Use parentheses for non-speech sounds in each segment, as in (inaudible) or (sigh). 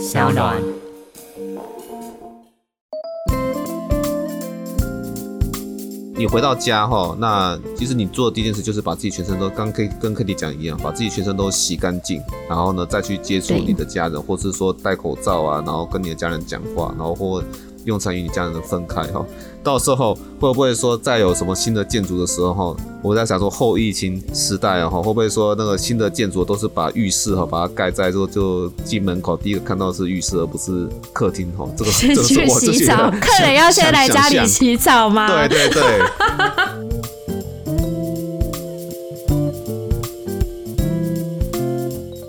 小暖。你回到家哈，那其实你做的第一件事就是把自己全身都刚可以跟 Kitty 讲一样，把自己全身都洗干净，然后呢再去接触你的家人，或是说戴口罩啊，然后跟你的家人讲话，然后或。用餐与你家人的分开哈，到时候会不会说再有什么新的建筑的时候哈，我在想说后疫情时代哈，会不会说那个新的建筑都是把浴室哈把它盖在说就进门口第一个看到是浴室而不是客厅哈，这个这个是我洗澡，客人要先来家里洗澡吗？对对对。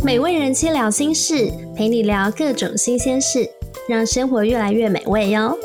美味人妻聊心事，陪你聊各种新鲜事。让生活越来越美味哟。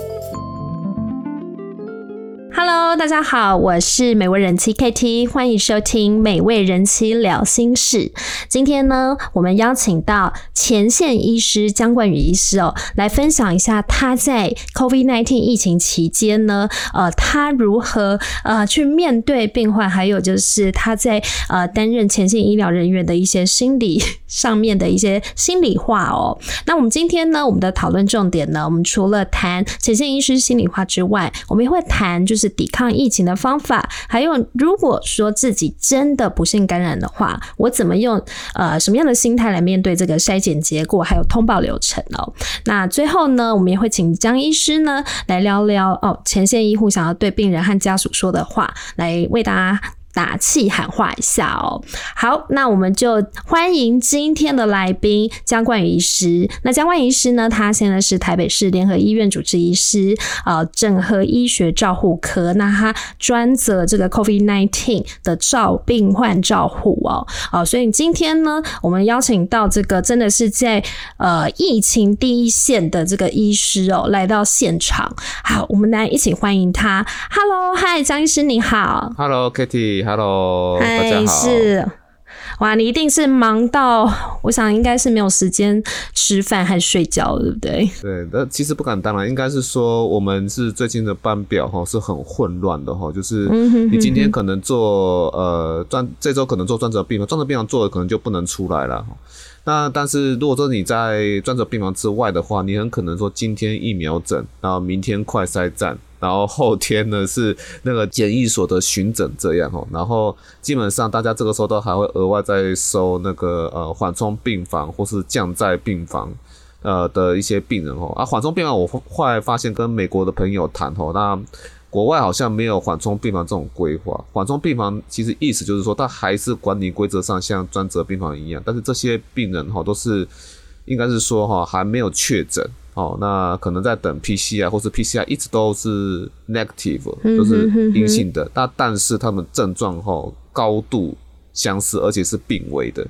Hello，大家好，我是美味人妻 KT，欢迎收听美味人妻聊心事。今天呢，我们邀请到前线医师江冠宇医师哦，来分享一下他在 COVID-19 疫情期间呢，呃，他如何呃去面对病患，还有就是他在呃担任前线医疗人员的一些心理上面的一些心理话哦。那我们今天呢，我们的讨论重点呢，我们除了谈前线医师心里话之外，我们也会谈就是。抵抗疫情的方法，还有如果说自己真的不幸感染的话，我怎么用呃什么样的心态来面对这个筛检结果，还有通报流程哦？那最后呢，我们也会请江医师呢来聊聊哦，前线医护想要对病人和家属说的话，来为大家。打气喊话一下哦，好，那我们就欢迎今天的来宾江冠宇医师。那江冠宇医师呢，他现在是台北市联合医院主治医师，呃，整合医学照护科。那他专责这个 COVID-19 的照病患照护哦，哦，所以今天呢，我们邀请到这个真的是在呃疫情第一线的这个医师哦，来到现场。好，我们来一起欢迎他。Hello，嗨，江医师你好。Hello，Kitty。Hello，大家好。是，哇，你一定是忙到，我想应该是没有时间吃饭和睡觉，对不对？对，那其实不敢当然，应该是说我们是最近的班表哈是很混乱的哈，就是你今天可能做呃专，这周可能做专责病房，专责病房做的可能就不能出来了。那但是如果说你在专责病房之外的话，你很可能说今天疫苗诊，然后明天快筛站。然后后天呢是那个检疫所的巡诊这样哦，然后基本上大家这个时候都还会额外再收那个呃缓冲病房或是降在病房呃的一些病人哦，啊缓冲病房我后来发现跟美国的朋友谈哦，那国外好像没有缓冲病房这种规划，缓冲病房其实意思就是说它还是管理规则上像专责病房一样，但是这些病人哈都是应该是说哈还没有确诊。哦，那可能在等 PCR 或是 PCR 一直都是 negative，都是阴性的。那但是他们症状哈高度相似，而且是病危的。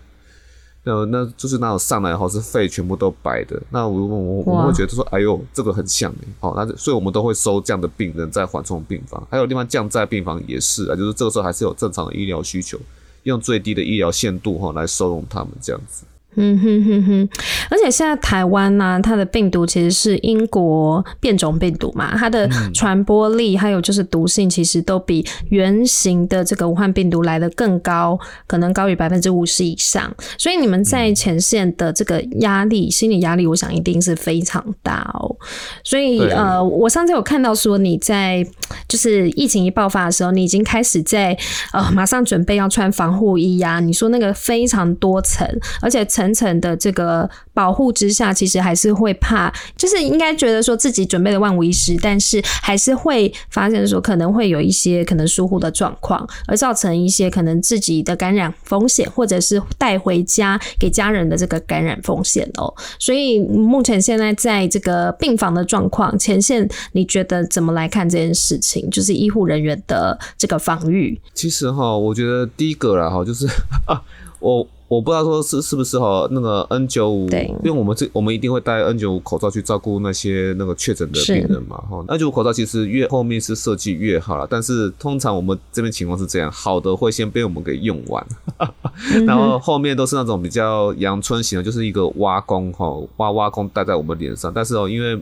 那那就是那种上来后是肺全部都白的。那我我我们会觉得说，哎呦，这个很像哎。好，那所以我们都会收这样的病人在缓冲病房，还有另外降在病房也是啊，就是这个时候还是有正常的医疗需求，用最低的医疗限度哈来收容他们这样子。嗯哼哼哼，而且现在台湾呢，它的病毒其实是英国变种病毒嘛，它的传播力还有就是毒性，其实都比原型的这个武汉病毒来的更高，可能高于百分之五十以上。所以你们在前线的这个压力，心理压力，我想一定是非常大哦。所以呃，我上次有看到说你在就是疫情一爆发的时候，你已经开始在呃马上准备要穿防护衣呀。你说那个非常多层，而且层。层层的这个保护之下，其实还是会怕，就是应该觉得说自己准备的万无一失，但是还是会发现说可能会有一些可能疏忽的状况，而造成一些可能自己的感染风险，或者是带回家给家人的这个感染风险哦。所以目前现在在这个病房的状况前线，你觉得怎么来看这件事情？就是医护人员的这个防御。其实哈，我觉得第一个啦哈，就是 (laughs) 啊我。我不知道说是是不是哈那个 N 九五，因为我们这我们一定会戴 N 九五口罩去照顾那些那个确诊的病人嘛哈。N 九五口罩其实越后面是设计越好了，但是通常我们这边情况是这样，好的会先被我们给用完，(laughs) 然后后面都是那种比较阳春型的，就是一个挖工哈挖挖工戴在我们脸上，但是哦因为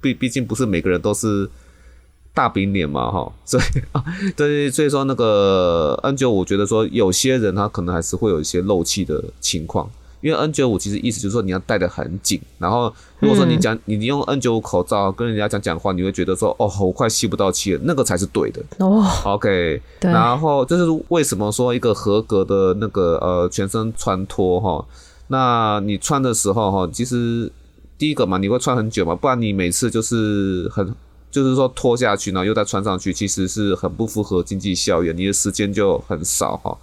毕毕竟不是每个人都是。大饼脸嘛，哈，(laughs) 所以啊，(laughs) 对，所以说那个 N 九，我觉得说有些人他可能还是会有一些漏气的情况，因为 N 九五其实意思就是说你要戴得很紧，然后如果说你讲你用 N 九五口罩跟人家讲讲话，你会觉得说哦，我快吸不到气了，那个才是对的。哦，OK，然后这是为什么说一个合格的那个呃全身穿脱哈？那你穿的时候哈，其实第一个嘛，你会穿很久嘛，不然你每次就是很。就是说脱下去，然后又再穿上去，其实是很不符合经济效益，你的时间就很少哈。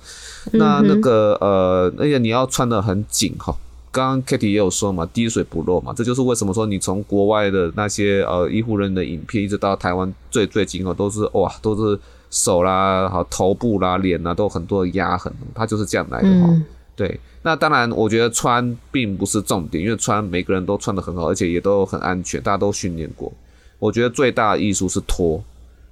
那那个呃，而且你要穿的很紧哈。刚刚 Kitty 也有说嘛，滴水不漏嘛，这就是为什么说你从国外的那些呃医护人员的影片，一直到台湾最最近哦，都是哇，都是手啦、好头部啦、脸啦，都很多的压痕，它就是这样来的哈。对，那当然，我觉得穿并不是重点，因为穿每个人都穿的很好，而且也都很安全，大家都训练过。我觉得最大的艺术是拖，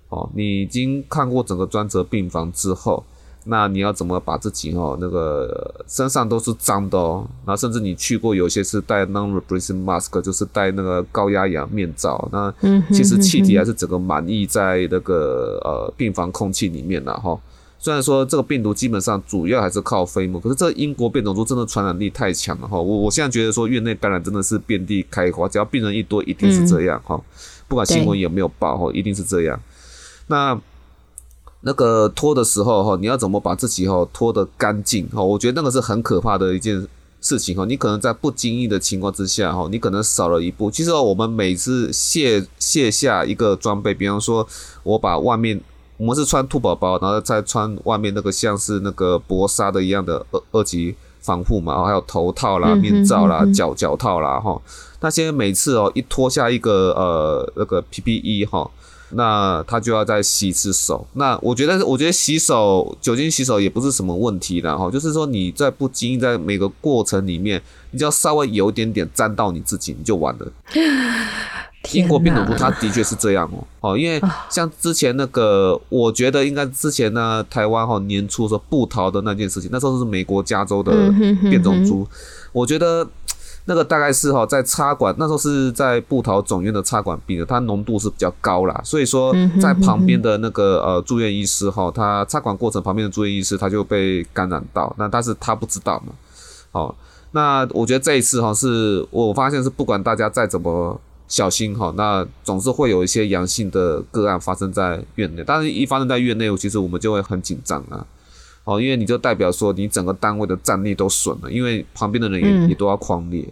哦，你已经看过整个专责病房之后，那你要怎么把自己哦那个身上都是脏的哦，然后甚至你去过有些是戴 non-breathing mask，就是戴那个高压氧面罩，那其实气体还是整个满溢在那个呃病房空气里面了哈。虽然说这个病毒基本上主要还是靠飞沫，可是这英国变种株真的传染力太强了哈。我我现在觉得说院内感染真的是遍地开花，只要病人一多，一定是这样哈。不管新闻有没有报哈，一定是这样。那那个脱的时候哈，你要怎么把自己哈脱得干净哈？我觉得那个是很可怕的一件事情哈。你可能在不经意的情况之下哈，你可能少了一步。其实我们每次卸卸下一个装备，比方说我把外面我们是穿兔宝宝，然后再穿外面那个像是那个薄纱的一样的二二级防护嘛，还有头套啦、面罩啦、脚脚套啦哈。那现在每次哦，一脱下一个呃那个 PPE 哈，那他就要再洗一次手。那我觉得，我觉得洗手酒精洗手也不是什么问题的哈，就是说你在不经意在每个过程里面，你只要稍微有一点点沾到你自己，你就完了。(laughs) 英国病毒株它的确是这样哦，哦，因为像之前那个，我觉得应该之前呢，台湾哈年初说布逃的那件事情，那时候是美国加州的变种猪，我觉得。那个大概是哈，在插管那时候是在布桃总院的插管病人，它浓度是比较高啦，所以说在旁边的那个呃住院医师哈，他插管过程旁边的住院医师他就被感染到，那但是他不知道嘛，好，那我觉得这一次哈是我发现是不管大家再怎么小心哈，那总是会有一些阳性的个案发生在院内，但是一发生在院内，其实我们就会很紧张啊。哦，因为你就代表说你整个单位的战力都损了，因为旁边的人也也都要狂裂，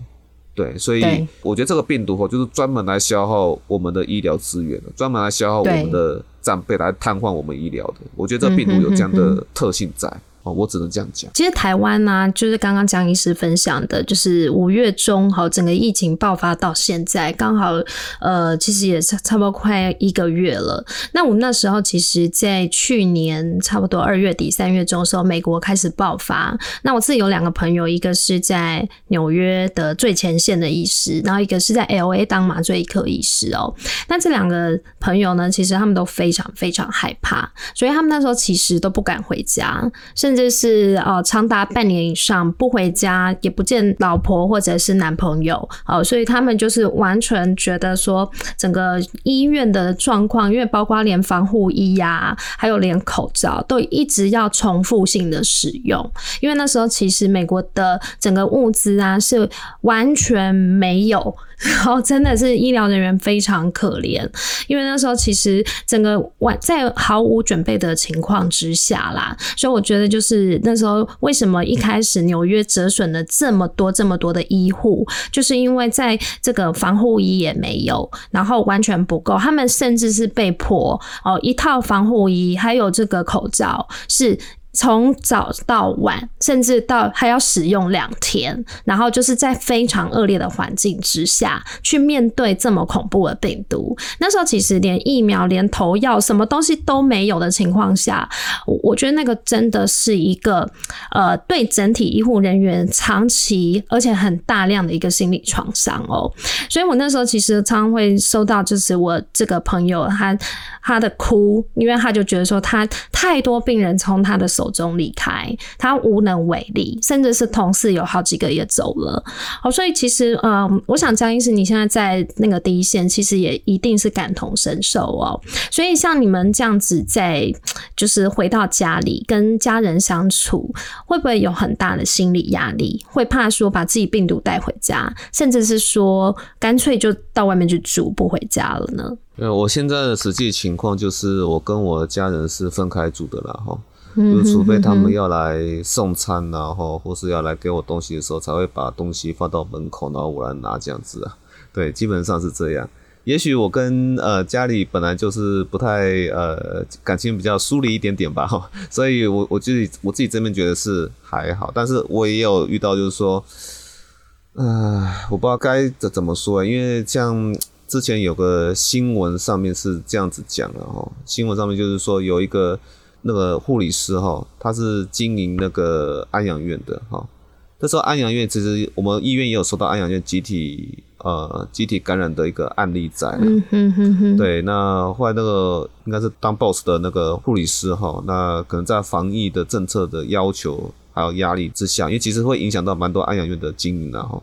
对，所以我觉得这个病毒哦，就是专门来消耗我们的医疗资源的，专门来消耗我们的战备来瘫痪我们医疗的。我觉得这病毒有这样的特性在。我只能这样讲。其实台湾呢，就是刚刚江医师分享的，就是五月中哈，整个疫情爆发到现在，刚好呃，其实也差差不多快一个月了。那我们那时候其实，在去年差不多二月底三月中的时候，美国开始爆发。那我自己有两个朋友，一个是在纽约的最前线的医师，然后一个是在 L A 当麻醉科医师哦。那这两个朋友呢，其实他们都非常非常害怕，所以他们那时候其实都不敢回家，甚至。就是呃，长达半年以上不回家，也不见老婆或者是男朋友，哦，所以他们就是完全觉得说，整个医院的状况，因为包括连防护衣呀，还有连口罩都一直要重复性的使用，因为那时候其实美国的整个物资啊是完全没有。然后真的是医疗人员非常可怜，因为那时候其实整个完在毫无准备的情况之下啦，所以我觉得就是那时候为什么一开始纽约折损了这么多这么多的医护，就是因为在这个防护衣也没有，然后完全不够，他们甚至是被迫哦一套防护衣还有这个口罩是。从早到晚，甚至到还要使用两天，然后就是在非常恶劣的环境之下去面对这么恐怖的病毒。那时候其实连疫苗、连投药什么东西都没有的情况下，我觉得那个真的是一个呃，对整体医护人员长期而且很大量的一个心理创伤哦。所以我那时候其实常常会收到，就是我这个朋友他他的哭，因为他就觉得说他太多病人从他的。手中离开，他无能为力，甚至是同事有好几个也走了。好，所以其实嗯，我想江医师你现在在那个第一线，其实也一定是感同身受哦。所以像你们这样子在就是回到家里跟家人相处，会不会有很大的心理压力？会怕说把自己病毒带回家，甚至是说干脆就到外面去住不回家了呢？呃，我现在的实际情况就是，我跟我的家人是分开住的啦，哈，就除非他们要来送餐然后或是要来给我东西的时候，才会把东西放到门口，然后我来拿这样子啊。对，基本上是这样。也许我跟呃家里本来就是不太呃感情比较疏离一点点吧，哈，所以我我自己我自己这边觉得是还好，但是我也有遇到就是说，呃，我不知道该怎怎么说，因为像。之前有个新闻上面是这样子讲的哈，新闻上面就是说有一个那个护理师哈，他是经营那个安养院的哈。那时候安养院其实我们医院也有收到安养院集体呃集体感染的一个案例在。嗯哼哼哼。对，那后来那个应该是当 boss 的那个护理师哈，那可能在防疫的政策的要求还有压力之下，因为其实会影响到蛮多安养院的经营的哈。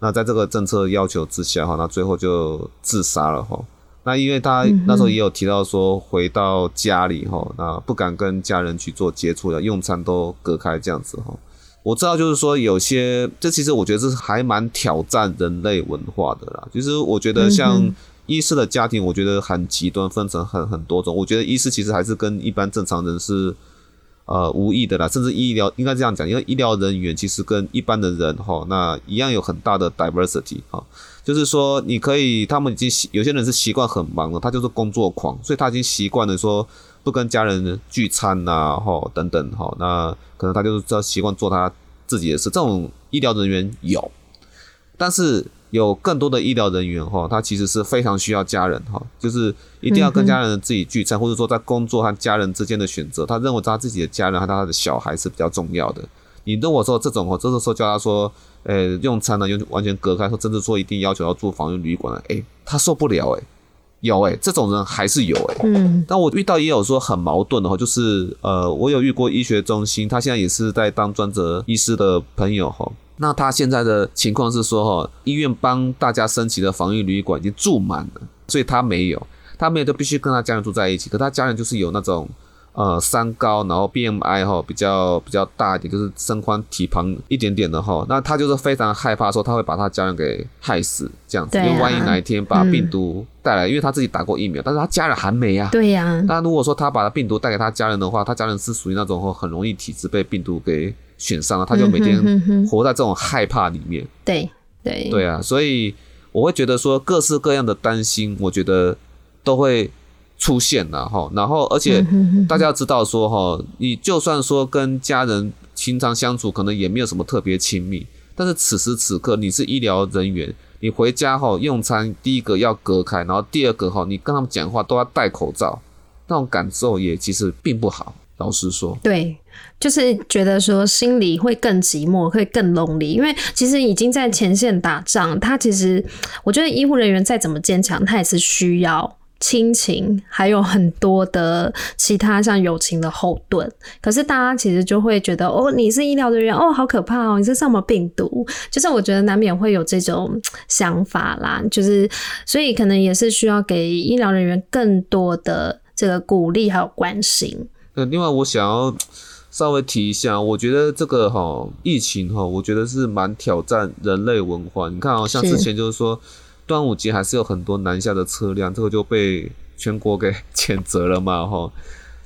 那在这个政策要求之下哈，那最后就自杀了哈。那因为他那时候也有提到说，回到家里哈，那不敢跟家人去做接触的，用餐都隔开这样子哈。我知道就是说有些，这其实我觉得这是还蛮挑战人类文化的啦。其实我觉得像医师的家庭，我觉得很极端，分成很很多种。我觉得医师其实还是跟一般正常人是。呃，无意的啦，甚至医疗应该这样讲，因为医疗人员其实跟一般的人哈，那一样有很大的 diversity 哈，就是说你可以，他们已经习，有些人是习惯很忙了，他就是工作狂，所以他已经习惯了说不跟家人聚餐呐，哈等等哈，那可能他就是要习惯做他自己的事，这种医疗人员有，但是。有更多的医疗人员哈，他其实是非常需要家人哈，就是一定要跟家人自己聚餐，或者说在工作和家人之间的选择，他认为他自己的家人和他的小孩是比较重要的。你如果说这种哦，这是说叫他说，呃，用餐呢，用完全隔开，说甚至说一定要求要住防疫旅馆了，哎，他受不了哎，有哎，这种人还是有哎，嗯，但我遇到也有说很矛盾的哈，就是呃，我有遇过医学中心，他现在也是在当专职医师的朋友哈。那他现在的情况是说，哈，医院帮大家升级的防疫旅馆已经住满了，所以他没有，他没有就必须跟他家人住在一起。可他家人就是有那种，呃，三高，然后 BMI 哈比较比较大一点，就是身宽体胖一点点的哈。那他就是非常害怕说他会把他家人给害死这样子，因为万一哪一天把病毒带来，因为他自己打过疫苗，但是他家人还没啊。对呀。那如果说他把病毒带给他家人的话，他家人是属于那种很容易体质被病毒给。选上了，他就每天活在这种害怕里面。对对对啊，所以我会觉得说各式各样的担心，我觉得都会出现了哈。然后，而且大家要知道说哈，你就算说跟家人平常相处可能也没有什么特别亲密，但是此时此刻你是医疗人员，你回家哈用餐，第一个要隔开，然后第二个哈你跟他们讲话都要戴口罩，那种感受也其实并不好。老实说，对，就是觉得说心里会更寂寞，会更 lonely，因为其实已经在前线打仗，他其实我觉得医护人员再怎么坚强，他也是需要亲情，还有很多的其他像友情的后盾。可是大家其实就会觉得，哦，你是医疗人员，哦，好可怕哦，你是什么病毒？就是我觉得难免会有这种想法啦，就是所以可能也是需要给医疗人员更多的这个鼓励还有关心。那另外，我想要稍微提一下，我觉得这个哈疫情哈，我觉得是蛮挑战人类文化。你看啊，像之前就是说端午节还是有很多南下的车辆，这个就被全国给谴责了嘛哈。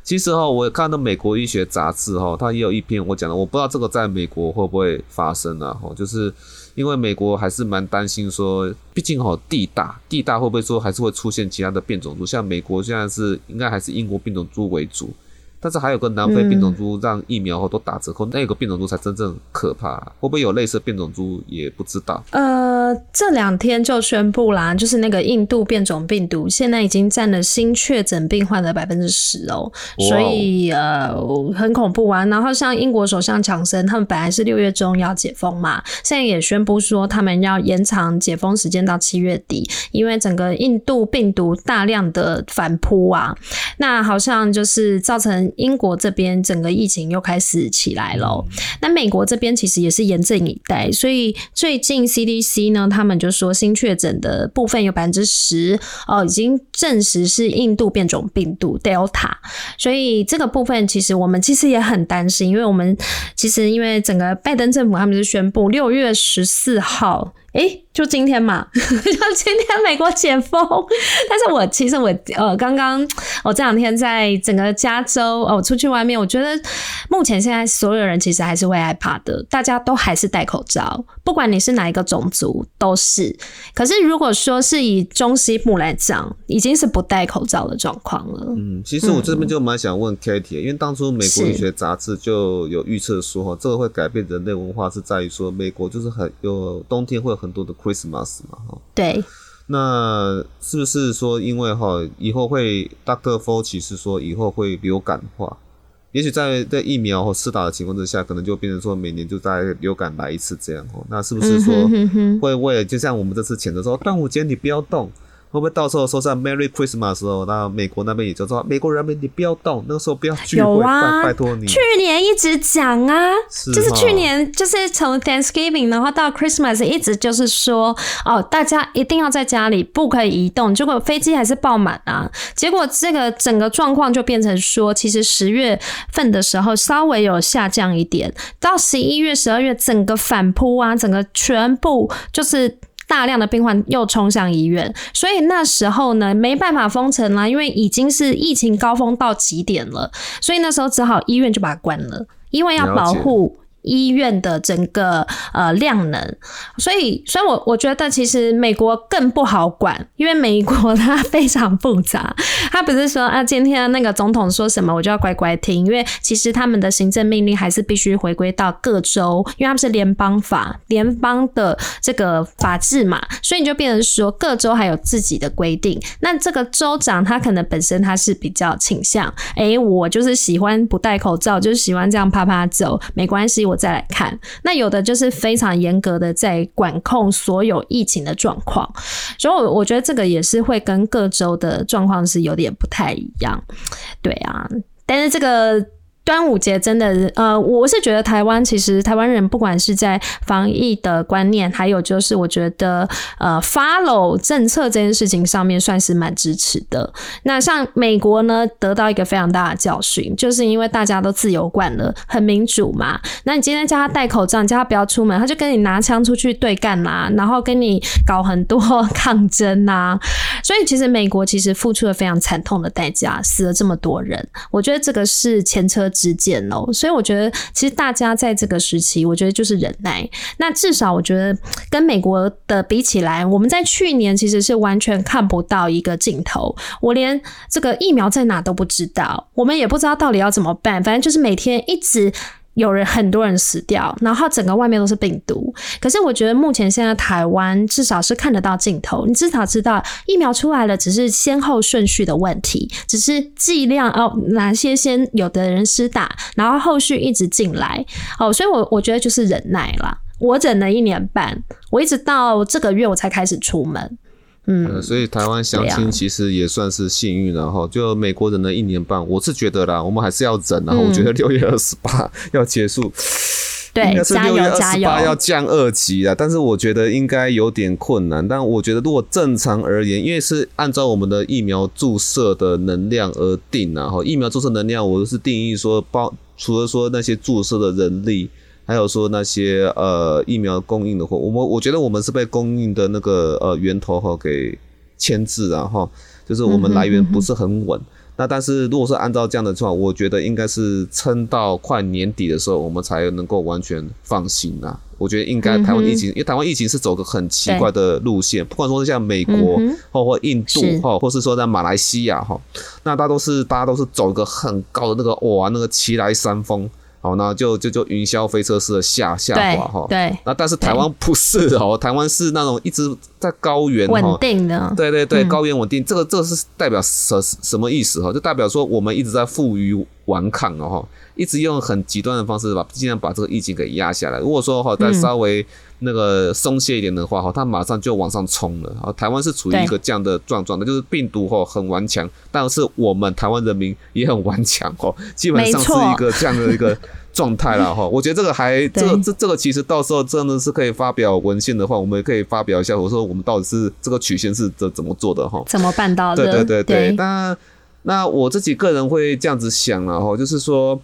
其实哈，我看到美国医学杂志哈，它也有一篇我讲的，我不知道这个在美国会不会发生啊哈，就是因为美国还是蛮担心说，毕竟哈地大地大会不会说还是会出现其他的变种猪，像美国现在是应该还是英国变种猪为主。但是还有个南非变种猪让疫苗后都打折扣，那个变种株才真正可怕，会不会有类似变种猪也不知道。呃，这两天就宣布啦，就是那个印度变种病毒现在已经占了新确诊病患的百分之十哦，所以呃很恐怖啊。然后像英国首相强森，他们本来是六月中要解封嘛，现在也宣布说他们要延长解封时间到七月底，因为整个印度病毒大量的反扑啊，那好像就是造成。英国这边整个疫情又开始起来了，那美国这边其实也是严阵以待，所以最近 CDC 呢，他们就说新确诊的部分有百分之十哦，已经证实是印度变种病毒 Delta，所以这个部分其实我们其实也很担心，因为我们其实因为整个拜登政府他们是宣布六月十四号。哎，就今天嘛，(laughs) 就今天美国解封。但是我其实我呃刚刚我这两天在整个加州哦出去外面，我觉得目前现在所有人其实还是会害怕的，大家都还是戴口罩，不管你是哪一个种族都是。可是如果说是以中西部来讲，已经是不戴口罩的状况了。嗯，其实我这边就蛮想问 Katie，因为当初美国医学杂志就有预测说哈，这个会改变人类文化，是在于说美国就是很有冬天会。很多的 Christmas 嘛，哈，对，那是不是说因为哈以后会 Doctor f o 其实说以后会流感化，也许在在疫苗或试打的情况之下，可能就变成说每年就在流感来一次这样哦，那是不是说会为了就像我们这次谴责说端午节你不要动？会不会到时候说在 Merry Christmas 时候，那美国那边也就说美国人民你不要动，那个时候不要聚会，拜托你。去年一直讲啊，就是去年就是从 Thanksgiving 然后到 Christmas 一直就是说哦，大家一定要在家里，不可以移动。结果飞机还是爆满啊，结果这个整个状况就变成说，其实十月份的时候稍微有下降一点，到十一月、十二月整个反扑啊，整个全部就是。大量的病患又冲向医院，所以那时候呢没办法封城啦，因为已经是疫情高峰到极点了，所以那时候只好医院就把它关了，因为要保护。医院的整个呃量能，所以，所以我我觉得其实美国更不好管，因为美国它非常复杂，(laughs) 它不是说啊今天那个总统说什么我就要乖乖听，因为其实他们的行政命令还是必须回归到各州，因为他们是联邦法，联邦的这个法制嘛，所以你就变成说各州还有自己的规定，那这个州长他可能本身他是比较倾向，哎，我就是喜欢不戴口罩，就是喜欢这样啪啪走，没关系。我再来看，那有的就是非常严格的在管控所有疫情的状况，所以我觉得这个也是会跟各州的状况是有点不太一样，对啊，但是这个。端午节真的，呃，我是觉得台湾其实台湾人不管是在防疫的观念，还有就是我觉得呃 follow 政策这件事情上面算是蛮支持的。那像美国呢，得到一个非常大的教训，就是因为大家都自由惯了，很民主嘛。那你今天叫他戴口罩，叫他不要出门，他就跟你拿枪出去对干啦，然后跟你搞很多抗争呐。所以其实美国其实付出了非常惨痛的代价，死了这么多人。我觉得这个是前车。之间哦，所以我觉得其实大家在这个时期，我觉得就是忍耐。那至少我觉得跟美国的比起来，我们在去年其实是完全看不到一个尽头。我连这个疫苗在哪都不知道，我们也不知道到底要怎么办。反正就是每天一直。有人很多人死掉，然后整个外面都是病毒。可是我觉得目前现在台湾至少是看得到尽头，你至少知道疫苗出来了，只是先后顺序的问题，只是剂量哦哪些先有的人施打，然后后续一直进来哦，所以我我觉得就是忍耐啦。我忍了一年半，我一直到这个月我才开始出门。嗯，所以台湾相亲其实也算是幸运了哈。就美国人的一年半，我是觉得啦，我们还是要忍。然后我觉得六月二十八 (laughs) 要结束，对，加油加油，要降二级了。但是我觉得应该有点困难。但我觉得如果正常而言，因为是按照我们的疫苗注射的能量而定啊。哈，疫苗注射能量我是定义说包，除了说那些注射的人力。还有说那些呃疫苗供应的话，我们我觉得我们是被供应的那个呃源头哈给牵制啊哈，就是我们来源不是很稳。那但是如果是按照这样的状况，我觉得应该是撑到快年底的时候，我们才能够完全放心啊。我觉得应该台湾疫情，因为台湾疫情是走个很奇怪的路线，不管说是像美国或或印度哈，或是说在马来西亚哈，那大都是大家都是走一个很高的那个哇那个奇来山峰。好，那就就就云霄飞车式的下下滑哈。对。那但是台湾不是哦，台湾是那种一直在高原稳定的。对对对，高原稳定，这个这个是代表什什么意思哈？就代表说我们一直在富余顽抗哦哈，一直用很极端的方式把尽量把这个疫情给压下来。如果说哈再稍微那个松懈一点的话哈，它马上就往上冲了。啊，台湾是处于一个这样的状状的，就是病毒哈很顽强，但是我们台湾人民也很顽强哦，基本上是一个这样的一个。状态了哈，我觉得这个还这个这这个其实到时候真的是可以发表文献的话，我们也可以发表一下。我说我们到底是这个曲线是怎怎么做的哈？怎么办到的？对对对对。那那我自己个人会这样子想了哈，就是说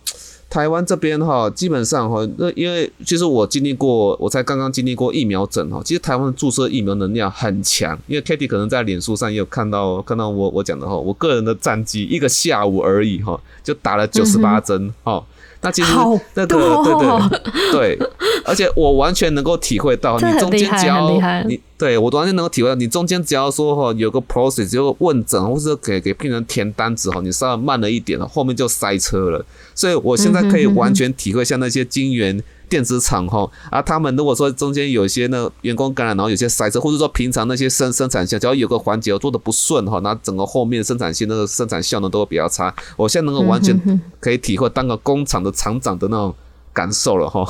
台湾这边哈，基本上哈，那因为其实我经历过，我才刚刚经历过疫苗诊哈，其实台湾注射疫苗能量很强。因为 Kitty 可能在脸书上也有看到看到我我讲的哈，我个人的战绩一个下午而已哈，就打了九十八针哈。那其实那个对对对，而且我完全能够体会到，你中间只要你对我完全能够体会到，你中间只要说哈有个 process 有个问诊，或者给给病人填单子哈，你稍微慢了一点了，后面就塞车了。所以我现在可以完全体会像那些金源。电子厂哈，啊，他们如果说中间有些呢员工感染，然后有些塞车，或者说平常那些生生产线只要有个环节做的不顺哈，那整个后面生产线那个生产效能都会比较差。我现在能够完全可以体会当个工厂的厂长的那种。感受了哈，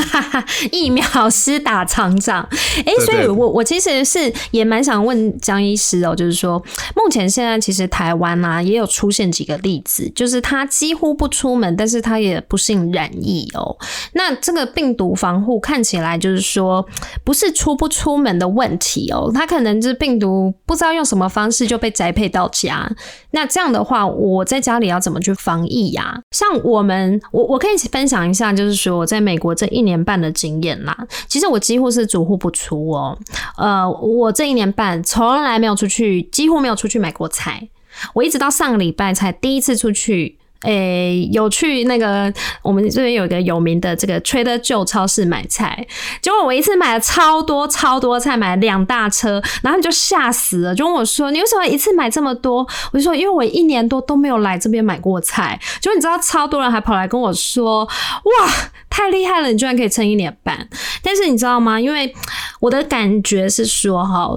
(laughs) 疫苗师打厂长，哎，所以我我其实是也蛮想问江医师哦，就是说目前现在其实台湾啊也有出现几个例子，就是他几乎不出门，但是他也不幸染疫哦。那这个病毒防护看起来就是说不是出不出门的问题哦，他可能就是病毒不知道用什么方式就被宅配到家。那这样的话，我在家里要怎么去防疫呀？像我们，我我可以分享一下。就是说，我在美国这一年半的经验啦，其实我几乎是足户不出哦。呃，我这一年半从来没有出去，几乎没有出去买过菜。我一直到上个礼拜才第一次出去。诶，有去那个我们这边有一个有名的这个 Trader Joe 超市买菜，结果我一次买了超多超多菜，买了两大车，然后就吓死了，就问我说：“你为什么一次买这么多？”我就说：“因为我一年多都没有来这边买过菜。”就你知道，超多人还跑来跟我说：“哇，太厉害了，你居然可以撑一年半！”但是你知道吗？因为我的感觉是说，哈。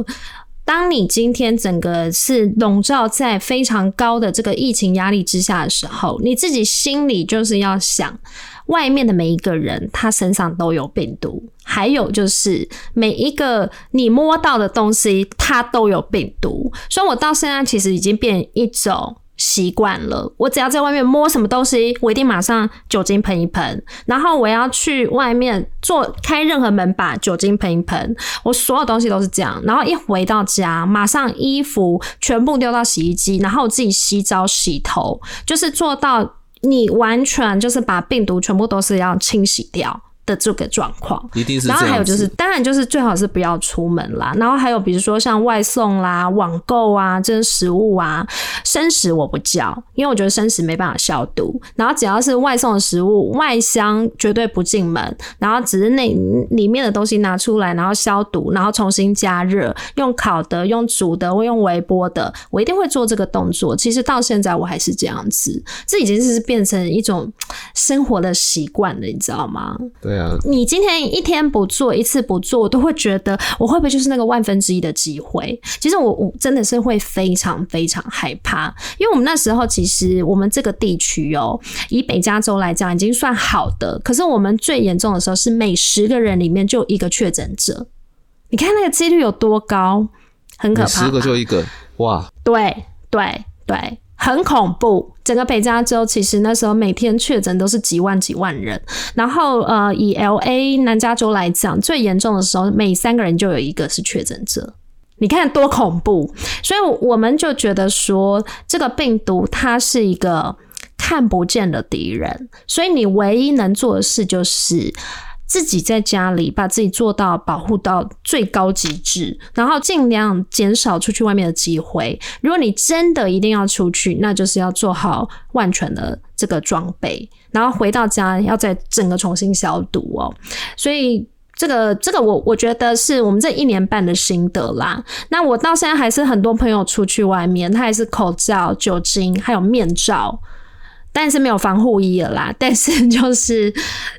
当你今天整个是笼罩在非常高的这个疫情压力之下的时候，你自己心里就是要想，外面的每一个人他身上都有病毒，还有就是每一个你摸到的东西它都有病毒，所以我到现在其实已经变一种。习惯了，我只要在外面摸什么东西，我一定马上酒精喷一喷。然后我要去外面做开任何门把，酒精喷一喷。我所有东西都是这样。然后一回到家，马上衣服全部丢到洗衣机，然后我自己洗澡洗头，就是做到你完全就是把病毒全部都是要清洗掉。的这个状况，一定是。然后还有就是，当然就是最好是不要出门啦。然后还有比如说像外送啦、网购啊这些食物啊，生食我不叫，因为我觉得生食没办法消毒。然后只要是外送的食物，外箱绝对不进门，然后只是那里面的东西拿出来，然后消毒，然后重新加热，用烤的、用煮的或用微波的，我一定会做这个动作。其实到现在我还是这样子，这已经是变成一种生活的习惯了，你知道吗？对。你今天一天不做一次不做，我都会觉得我会不会就是那个万分之一的机会？其实我我真的是会非常非常害怕，因为我们那时候其实我们这个地区哦，以北加州来讲已经算好的，可是我们最严重的时候是每十个人里面就一个确诊者，你看那个几率有多高，很可怕，十个就一个，哇！对对对。很恐怖，整个北加州其实那时候每天确诊都是几万几万人，然后呃，以 L A 南加州来讲，最严重的时候每三个人就有一个是确诊者，你看多恐怖！所以我们就觉得说，这个病毒它是一个看不见的敌人，所以你唯一能做的事就是。自己在家里把自己做到保护到最高极致，然后尽量减少出去外面的机会。如果你真的一定要出去，那就是要做好万全的这个装备，然后回到家要再整个重新消毒哦。所以这个这个我我觉得是我们这一年半的心得啦。那我到现在还是很多朋友出去外面，他还是口罩、酒精还有面罩。但是没有防护衣了啦。(laughs) 但是就是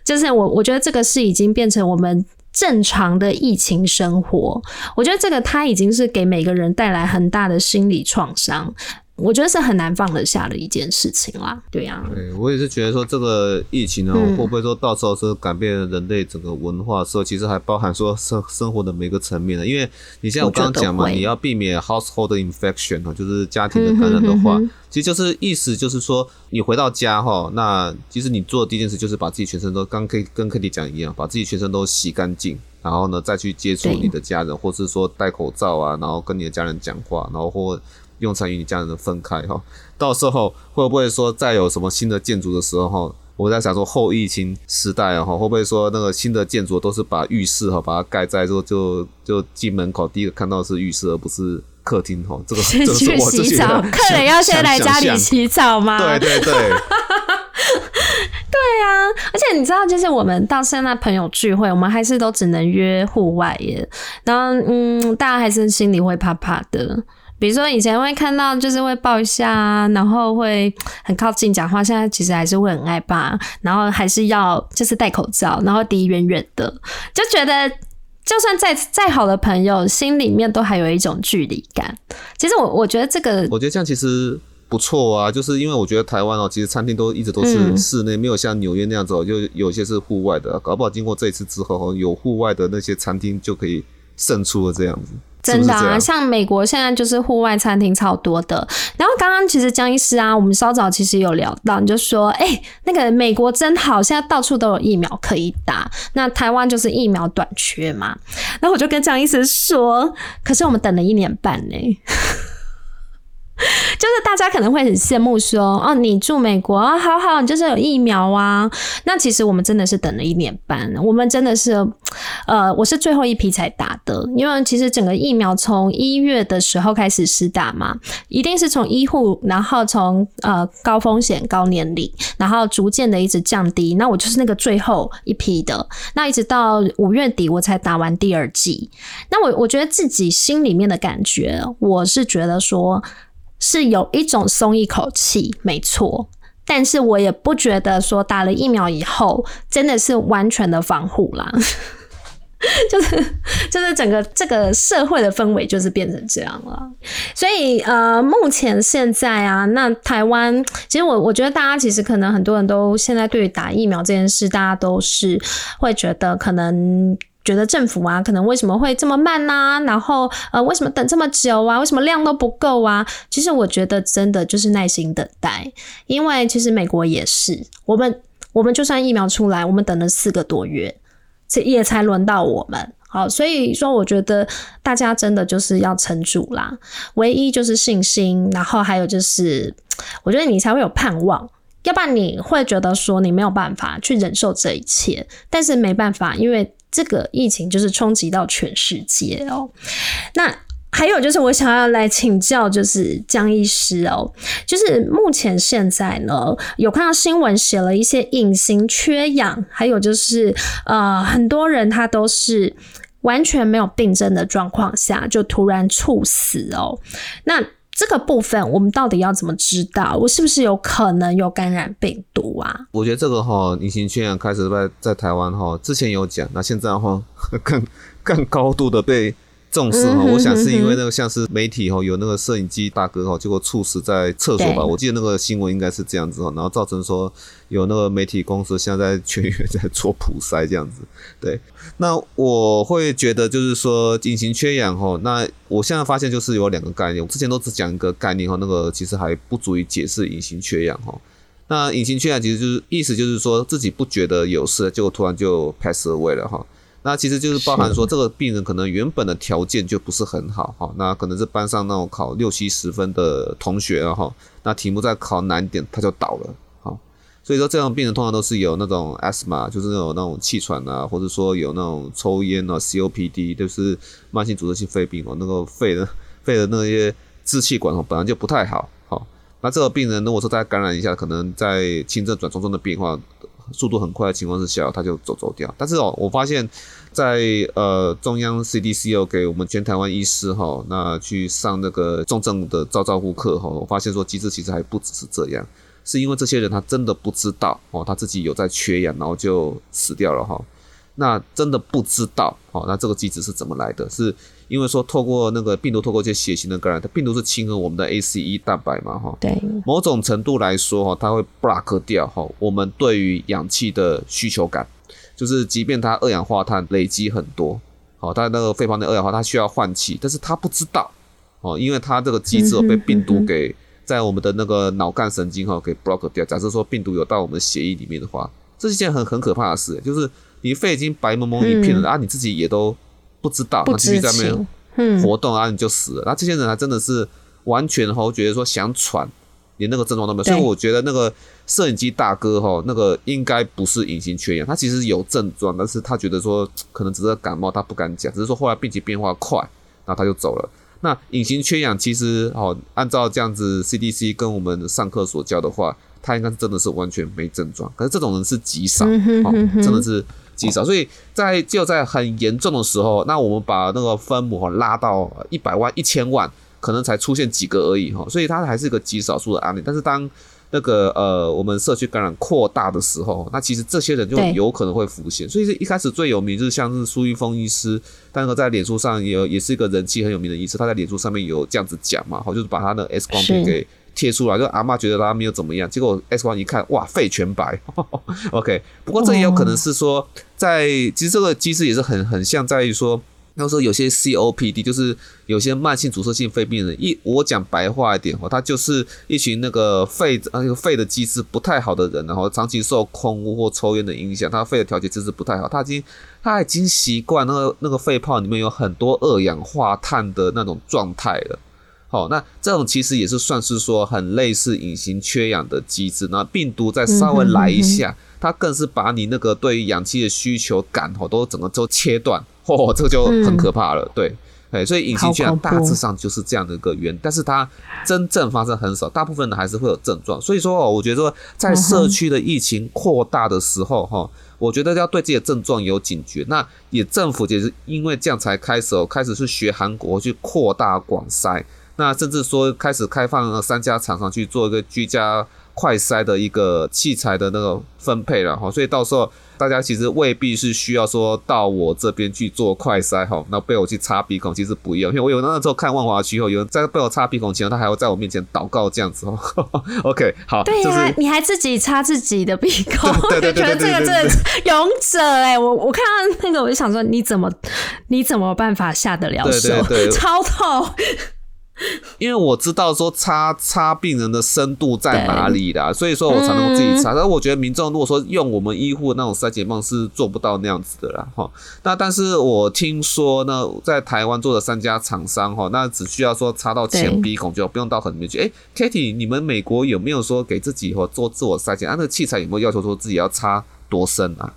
就是我我觉得这个是已经变成我们正常的疫情生活。我觉得这个它已经是给每个人带来很大的心理创伤。我觉得是很难放得下的一件事情啦。对呀，对我也是觉得说这个疫情呢，会不会说到时候是改变人类整个文化的？时候其实还包含说生生活的每个层面的。因为你像我刚刚讲嘛，你要避免 household infection 哈，就是家庭的感染的话，其实就是意思就是说，你回到家哈，那其实你做的第一件事就是把自己全身都刚可以跟 Kitty 讲一样，把自己全身都洗干净。然后呢，再去接触你的家人，或是说戴口罩啊，然后跟你的家人讲话，然后或用餐与你家人的分开哈。到时候会不会说再有什么新的建筑的时候哈，我在想说后疫情时代哈，会不会说那个新的建筑都是把浴室哈把它盖在说就就进门口第一个看到是浴室，而不是客厅哈。这个这是我洗澡，客人要先来家里洗澡吗？对对对。对呀，而且你知道，就是我们到现在朋友聚会，我们还是都只能约户外耶。然后，嗯，大家还是心里会怕怕的。比如说以前会看到，就是会抱一下，然后会 (tsk) 很靠近讲话。现在其实还是会很害怕，然后还是要就是戴口罩，然后离远远的，就觉得就算再再好的朋友，心里面都还有一种距离感。其实我我觉得这个，我觉得这样其实。不错啊，就是因为我觉得台湾哦，其实餐厅都一直都是室内，没有像纽约那样子哦，就有些是户外的。搞不好经过这一次之后，有户外的那些餐厅就可以胜出了这样子。真的啊，像美国现在就是户外餐厅超多的。然后刚刚其实江医师啊，我们稍早其实有聊到，你就说，哎，那个美国真好，现在到处都有疫苗可以打。那台湾就是疫苗短缺嘛。然后我就跟江医师说，可是我们等了一年半呢。(laughs) 就是大家可能会很羡慕说，哦，你住美国啊，好好，你就是有疫苗啊。那其实我们真的是等了一年半，我们真的是，呃，我是最后一批才打的，因为其实整个疫苗从一月的时候开始施打嘛，一定是从医护，然后从呃高风险高年龄，然后逐渐的一直降低。那我就是那个最后一批的，那一直到五月底我才打完第二剂。那我我觉得自己心里面的感觉，我是觉得说。是有一种松一口气，没错，但是我也不觉得说打了疫苗以后真的是完全的防护啦，(laughs) 就是就是整个这个社会的氛围就是变成这样了，所以呃，目前现在啊，那台湾其实我我觉得大家其实可能很多人都现在对于打疫苗这件事，大家都是会觉得可能。觉得政府啊，可能为什么会这么慢呢？然后呃，为什么等这么久啊？为什么量都不够啊？其实我觉得真的就是耐心等待，因为其实美国也是，我们我们就算疫苗出来，我们等了四个多月，这也才轮到我们。好，所以说我觉得大家真的就是要撑住啦，唯一就是信心，然后还有就是，我觉得你才会有盼望，要不然你会觉得说你没有办法去忍受这一切，但是没办法，因为。这个疫情就是冲击到全世界哦。那还有就是，我想要来请教，就是江医师哦，就是目前现在呢，有看到新闻写了一些隐形缺氧，还有就是呃，很多人他都是完全没有病症的状况下就突然猝死哦。那这个部分我们到底要怎么知道？我是不是有可能有感染病毒啊？我觉得这个哈，隐形圈开始在在台湾哈，之前有讲，那现在哈 (laughs) 更更高度的被。重视哈，我想是因为那个像是媒体哈，有那个摄影机大哥哈，结果猝死在厕所吧。我记得那个新闻应该是这样子哈，然后造成说有那个媒体公司现在全员在做普筛这样子。对，那我会觉得就是说隐形缺氧哈，那我现在发现就是有两个概念，我之前都只讲一个概念哈，那个其实还不足以解释隐形缺氧哈。那隐形缺氧其实就是意思就是说自己不觉得有事，结果突然就 pass away 了哈。那其实就是包含说，这个病人可能原本的条件就不是很好哈，那可能是班上那种考六七十分的同学哈，那题目再考难点他就倒了，好，所以说这样病人通常都是有那种 asthma，就是那种那种气喘啊，或者说有那种抽烟啊，COPD，就是慢性阻塞性肺病哦，那个肺的 (laughs) 肺的那些支气管哦本来就不太好，好，那这个病人如果说再感染一下，可能在轻症转重症的变化。速度很快的情况之下，他就走走掉。但是哦，我发现，在呃中央 CDC 有给我们全台湾医师哈，那去上那个重症的照照护课哈，我发现说机制其实还不只是这样，是因为这些人他真的不知道哦，他自己有在缺氧，然后就死掉了哈。那真的不知道哦，那这个机制是怎么来的？是因为说透过那个病毒透过一些血型的感染，它病毒是亲和我们的 ACE 蛋白嘛，哈，对，某种程度来说哈，它会 block 掉哈我们对于氧气的需求感，就是即便它二氧化碳累积很多，好，它那个肺泡内二氧化碳需要换气，但是它不知道哦，因为它这个机制被病毒给在我们的那个脑干神经哈给 block 掉。假设说病毒有到我们血液里面的话，这是一件很很可怕的事，就是你肺已经白蒙蒙一片了啊，你自己也都。不知道，他继续在那边活动啊，你就死了。那这些人还真的是完全哈，觉得说想喘，连那个症状都没有。所以我觉得那个摄影机大哥哈，那个应该不是隐形缺氧，他其实有症状，但是他觉得说可能只是感冒，他不敢讲，只是说后来病情变化快，然后他就走了。那隐形缺氧其实哦，按照这样子 CDC 跟我们上课所教的话，他应该是真的是完全没症状。可是这种人是极少，哦，真的是。极少，所以在就在很严重的时候，那我们把那个分母哈拉到一百万、一千万，可能才出现几个而已哈，所以它还是一个极少数的案例。但是当那个呃我们社区感染扩大的时候，那其实这些人就有可能会浮现。所以是一开始最有名就是像是苏玉峰医师，但是在脸书上也也是一个人气很有名的医师，他在脸书上面有这样子讲嘛，好，就是把他的 X 光片给。贴出来，就阿妈觉得他没有怎么样，结果 X 光一看，哇，肺全白。(laughs) OK，不过这也有可能是说，在其实这个机制也是很很像，在于说，他说有些 COPD，就是有些慢性阻塞性肺病人，一我讲白话一点哦，他就是一群那个肺那个肺的机制不太好的人，然后长期受空污或抽烟的影响，他肺的调节机制不太好，他已经他已经习惯那个那个肺泡里面有很多二氧化碳的那种状态了。好，那这种其实也是算是说很类似隐形缺氧的机制。那病毒再稍微来一下，它更是把你那个对于氧气的需求感哦，都整个都切断，嚯，这个就很可怕了。对，哎，所以隐形缺氧大致上就是这样的一个原，但是它真正发生很少，大部分的还是会有症状。所以说哦，我觉得说在社区的疫情扩大的时候哈，我觉得要对自己的症状有警觉。那也政府也是因为这样才开始哦，开始去学韩国去扩大广筛。那甚至说开始开放三家厂商去做一个居家快筛的一个器材的那个分配了哈，所以到时候大家其实未必是需要说到我这边去做快筛哈，那被我去擦鼻孔其实不用，因为我有那时候看万华区后有人在被我擦鼻孔前，他还要在我面前祷告这样子哦。(laughs) OK，好，对呀，你还自己擦自己的鼻孔，对对对对对，这个真的勇者哎，我我看到那个我就想说，你怎么你怎么办法下得了手？(laughs) 超痛。(laughs) 因为我知道说插插病人的深度在哪里啦，所以说我才能够自己插。但我觉得民众如果说用我们医护那种筛检棒是做不到那样子的啦，哈。那但是我听说呢，在台湾做的三家厂商哈，那只需要说插到前鼻孔就不用到很里面去。哎，Kitty，你们美国有没有说给自己或做自我筛检？啊，那个器材有没有要求说自己要插多深啊？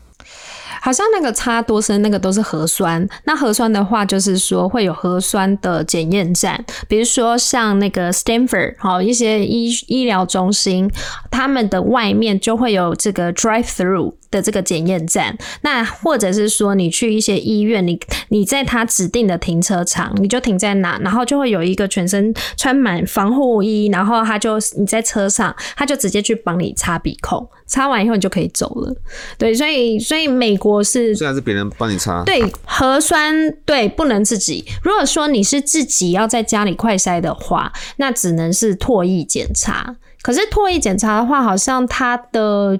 好像那个差多深，那个都是核酸。那核酸的话，就是说会有核酸的检验站，比如说像那个 Stanford 好一些医医疗中心，他们的外面就会有这个 drive through。的这个检验站，那或者是说你去一些医院，你你在他指定的停车场，你就停在哪，然后就会有一个全身穿满防护衣，然后他就你在车上，他就直接去帮你擦鼻孔，擦完以后你就可以走了。对，所以所以美国是虽然是别人帮你擦，对核酸对不能自己。如果说你是自己要在家里快筛的话，那只能是唾液检查。可是唾液检查的话，好像它的。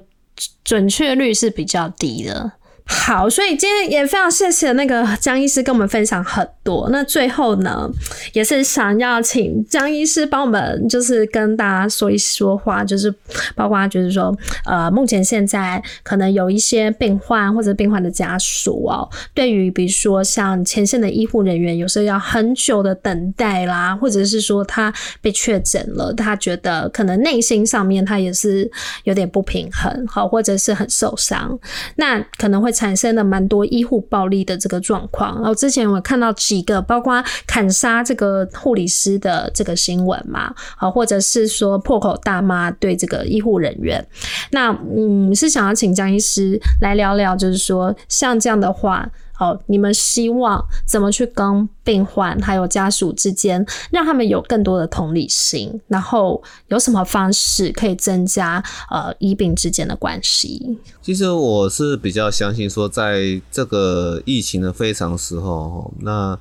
准确率是比较低的。好，所以今天也非常谢谢那个江医师跟我们分享很多。那最后呢，也是想要请江医师帮我们，就是跟大家说一说话，就是包括就是说，呃，目前现在可能有一些病患或者病患的家属哦，对于比如说像前线的医护人员，有时候要很久的等待啦，或者是说他被确诊了，他觉得可能内心上面他也是有点不平衡，好，或者是很受伤，那可能会。产生了蛮多医护暴力的这个状况，然后之前我看到几个，包括砍杀这个护理师的这个新闻嘛，啊，或者是说破口大骂对这个医护人员，那嗯，是想要请张医师来聊聊，就是说像这样的话。好，你们希望怎么去跟病患还有家属之间，让他们有更多的同理心？然后有什么方式可以增加呃医病之间的关系？其实我是比较相信说，在这个疫情的非常时候，那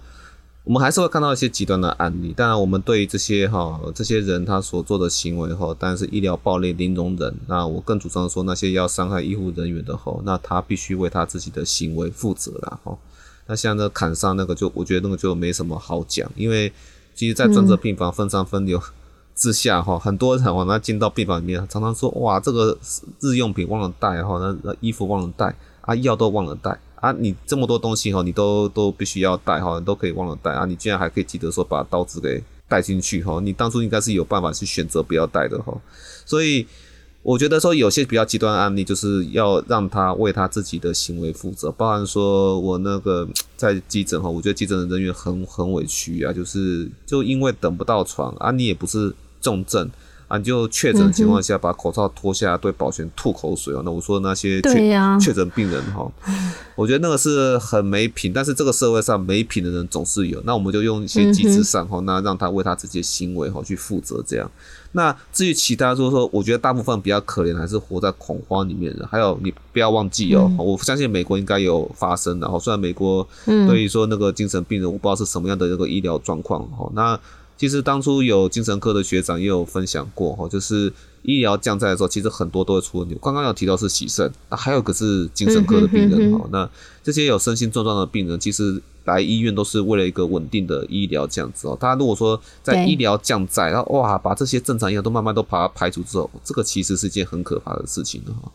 我们还是会看到一些极端的案例。当然，我们对于这些哈这些人他所做的行为哈，当然是医疗暴力零容忍。那我更主张说，那些要伤害医护人员的哈，那他必须为他自己的行为负责了哈。那像那砍伤那个，就我觉得那个就没什么好讲，因为其实，在专责病房分伤分流之下哈，很多人往，那进到病房里面，常常说哇，这个日用品忘了带哈，那那衣服忘了带啊，药都忘了带。啊，你这么多东西哈，你都都必须要带哈，你都可以忘了带啊，你竟然还可以记得说把刀子给带进去哈，你当初应该是有办法去选择不要带的哈，所以我觉得说有些比较极端案例，就是要让他为他自己的行为负责，包含说我那个在急诊哈，我觉得急诊的人员很很委屈啊，就是就因为等不到床啊，你也不是重症。啊，就确诊的情况下，把口罩脱下，对保全吐口水哦。那我说那些确确诊病人哈，我觉得那个是很没品。但是这个社会上没品的人总是有，那我们就用一些机制上哈，那让他为他自己的行为哈去负责这样。那至于其他，就是说，我觉得大部分比较可怜，还是活在恐慌里面的。还有，你不要忘记哦，我相信美国应该有发生的哈。虽然美国对于说那个精神病人，我不知道是什么样的那个医疗状况哈。那其实当初有精神科的学长也有分享过哈，就是医疗降灾的时候，其实很多都会出问题。刚刚有提到是喜肾，那还有个是精神科的病人哈。那这些有身心症状的病人，其实来医院都是为了一个稳定的医疗这样子哦。他如果说在医疗降灾，然后哇，把这些正常医疗都慢慢都把它排除之后，这个其实是件很可怕的事情的哈。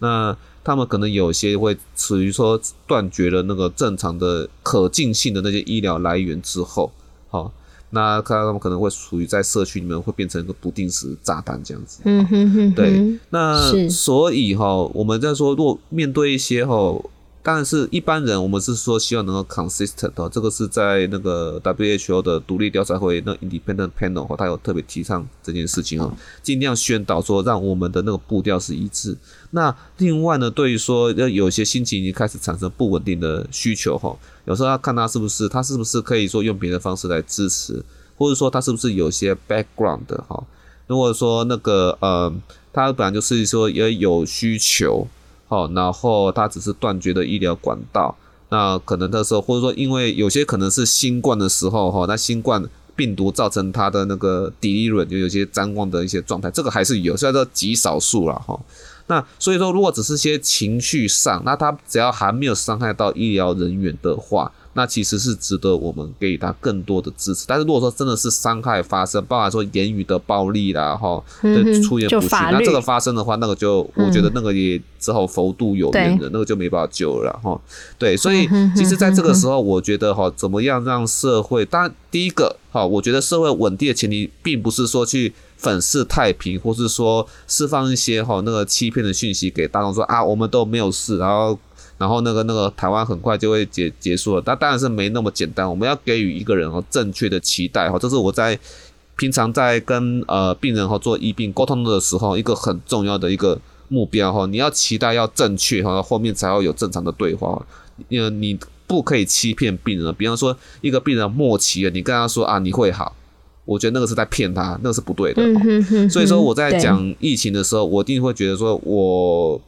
那他们可能有些会处于说断绝了那个正常的可进性的那些医疗来源之后，好。那看他们可能会处于在社区里面，会变成一个不定时炸弹这样子。嗯哼哼。对，那所以哈，我们在说，如果面对一些哈。当然是一般人，我们是说希望能够 consistent 哦，这个是在那个 WHO 的独立调查会那 independent panel 哈，他有特别提倡这件事情哦，尽量宣导说让我们的那个步调是一致。那另外呢，对于说要有些心情已经开始产生不稳定的需求哈，有时候要看他是不是他是不是可以说用别的方式来支持，或者说他是不是有些 background 哈。如果说那个呃，他本来就是说也有需求。哦，然后他只是断绝的医疗管道，那可能那时候或者说因为有些可能是新冠的时候哈，那新冠病毒造成他的那个底利润就有些沾光的一些状态，这个还是有，虽然说极少数了哈。那所以说，如果只是些情绪上，那他只要还没有伤害到医疗人员的话。那其实是值得我们给予他更多的支持，但是如果说真的是伤害发生，包含说言语的暴力啦，哈，的出言不逊，那这个发生的话，那个就我觉得那个也只好佛度有缘人，那个就没办法救了，哈。对，所以其实在这个时候，我觉得哈，怎么样让社会，当然第一个哈，我觉得社会稳定的前提，并不是说去粉饰太平，或是说释放一些哈那个欺骗的讯息给大众说啊，我们都没有事，然后。然后那个那个台湾很快就会结结束了，但当然是没那么简单。我们要给予一个人哦正确的期待哈，这是我在平常在跟呃病人哈做医病沟通的时候一个很重要的一个目标哈。你要期待要正确哈，后面才会有正常的对话。因为你不可以欺骗病人，比方说一个病人末期了，你跟他说啊你会好。我觉得那个是在骗他，那个是不对的。所以说我在讲疫情的时候，我一定会觉得说，我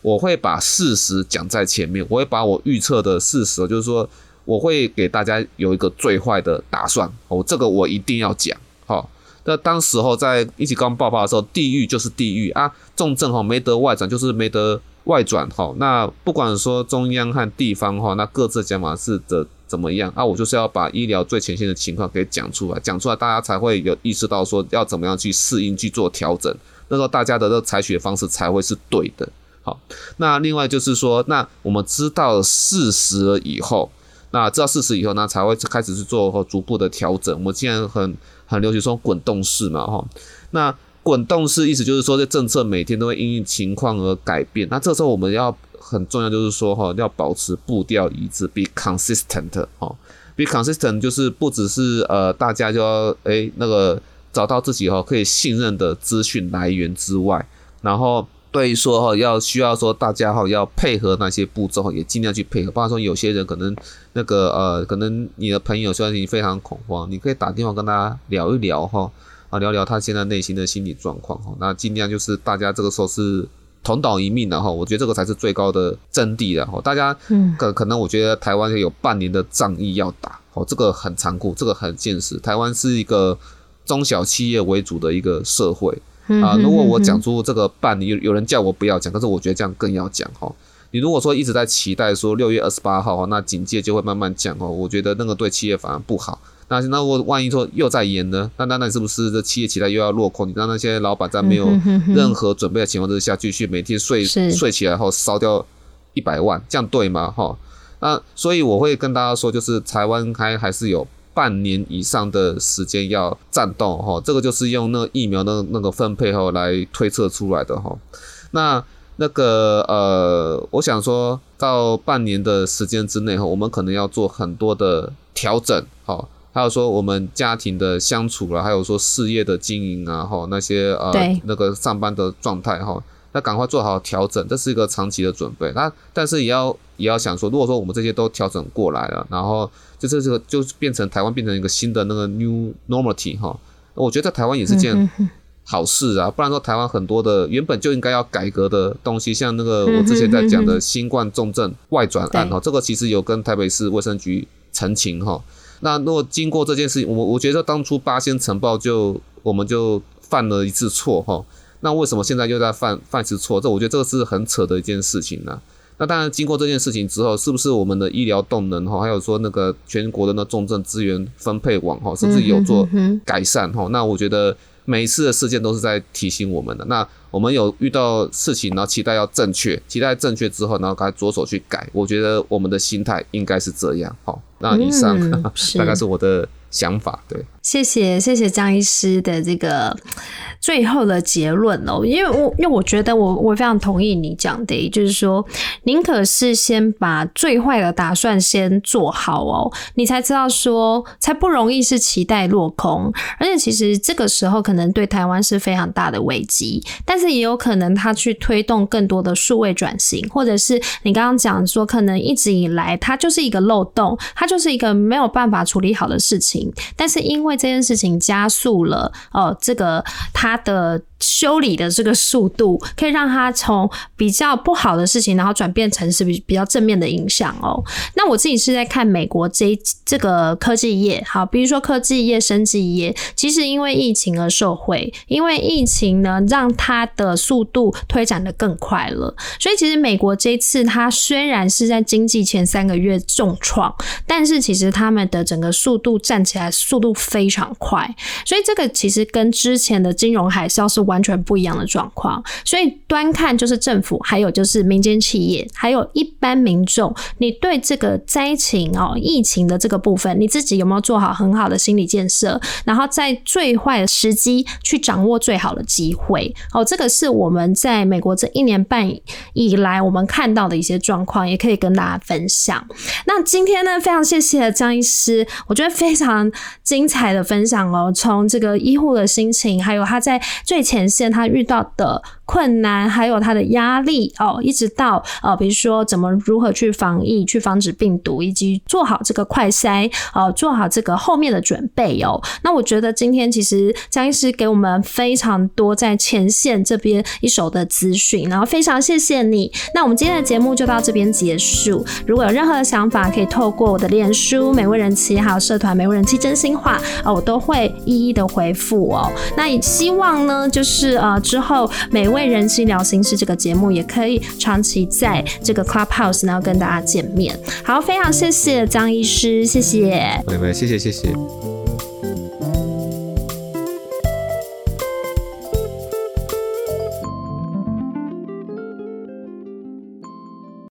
我会把事实讲在前面，我会把我预测的事实，就是说我会给大家有一个最坏的打算。哦，这个我一定要讲。好，那当时候在一起刚爆发的时候，地狱就是地狱啊，重症哈没得外转，就是没得外转。哈，那不管说中央和地方哈，那各自讲法是的。怎么样啊？我就是要把医疗最前线的情况给讲出来，讲出来大家才会有意识到说要怎么样去适应去做调整，那时候大家的这采取的方式才会是对的。好，那另外就是说，那我们知道事实了以后，那知道事实以后，那才会开始去做逐步的调整。我们现在很很流行说滚动式嘛，哈，那滚动式意思就是说这政策每天都会因应情况而改变。那这时候我们要。很重要就是说哈，要保持步调一致，be consistent 哈，be consistent 就是不只是呃大家就要哎那个找到自己哈可以信任的资讯来源之外，然后对于说哈要需要说大家哈要配合那些步骤也尽量去配合。包括说有些人可能那个呃可能你的朋友虽然你非常恐慌，你可以打电话跟他聊一聊哈啊聊聊他现在内心的心理状况哈，那尽量就是大家这个时候是。同岛一命，然后我觉得这个才是最高的真谛然后大家可可能我觉得台湾有半年的仗义要打，哦，这个很残酷，这个很现实。台湾是一个中小企业为主的一个社会啊。如果我讲出这个半，有有人叫我不要讲，可是我觉得这样更要讲哈。你如果说一直在期待说六月二十八号哈，那警戒就会慢慢降哦。我觉得那个对企业反而不好。那那我万一说又在延呢？那那那是不是这企业期待又要落空？你让那些老板在没有任何准备的情况之下，继续每天睡睡起来后烧掉一百万，这样对吗？哈，那所以我会跟大家说，就是台湾还还是有半年以上的时间要战斗哈。这个就是用那个疫苗的那个分配哈来推测出来的哈。那那个呃，我想说到半年的时间之内哈，我们可能要做很多的调整哈。还有说我们家庭的相处了，还有说事业的经营啊，哈那些呃那个上班的状态哈，那赶快做好调整，这是一个长期的准备。那但是也要也要想说，如果说我们这些都调整过来了，然后就是这个就变成台湾变成一个新的那个 new normality 哈，我觉得在台湾也是件好事啊。不然说台湾很多的原本就应该要改革的东西，像那个我之前在讲的新冠重症外转案哈，这个其实有跟台北市卫生局澄清哈。那如果经过这件事情，我我觉得当初八仙城报就我们就犯了一次错哈，那为什么现在又在犯犯一次错？这我觉得这个是很扯的一件事情呢。那当然经过这件事情之后，是不是我们的医疗动能哈，还有说那个全国的那重症资源分配网哈，是不是有做改善哈？那我觉得每一次的事件都是在提醒我们的。那我们有遇到事情，然后期待要正确，期待正确之后，然后该着手去改。我觉得我们的心态应该是这样好。那以上 (laughs) 大概是我的想法，对。谢谢谢谢张医师的这个最后的结论哦，因为我因为我觉得我我非常同意你讲的，就是说宁可是先把最坏的打算先做好哦，你才知道说才不容易是期待落空，而且其实这个时候可能对台湾是非常大的危机，但是也有可能他去推动更多的数位转型，或者是你刚刚讲说可能一直以来它就是一个漏洞，它就是一个没有办法处理好的事情，但是因为这件事情加速了哦，这个他的。修理的这个速度，可以让它从比较不好的事情，然后转变成是比比较正面的影响哦。那我自己是在看美国这这个科技业，好，比如说科技业、生技业，其实因为疫情而受惠，因为疫情呢，让它的速度推展的更快了。所以其实美国这次它虽然是在经济前三个月重创，但是其实他们的整个速度站起来速度非常快。所以这个其实跟之前的金融海啸是。完全不一样的状况，所以端看就是政府，还有就是民间企业，还有一般民众，你对这个灾情哦、疫情的这个部分，你自己有没有做好很好的心理建设？然后在最坏的时机去掌握最好的机会哦，这个是我们在美国这一年半以来我们看到的一些状况，也可以跟大家分享。那今天呢，非常谢谢张医师，我觉得非常精彩的分享哦，从这个医护的心情，还有他在最前。前线他遇到的。困难还有它的压力哦，一直到呃，比如说怎么如何去防疫、去防止病毒，以及做好这个快筛哦，做好这个后面的准备哦。那我觉得今天其实张医师给我们非常多在前线这边一手的资讯，然后非常谢谢你。那我们今天的节目就到这边结束。如果有任何的想法，可以透过我的脸书美味人妻还有社团美味人妻真心话啊，我都会一一的回复哦。那也希望呢，就是呃之后美味。人心聊心事这个节目也可以长期在这个 Clubhouse，然后跟大家见面。好，非常谢谢张医师，谢谢。没没，谢谢谢谢。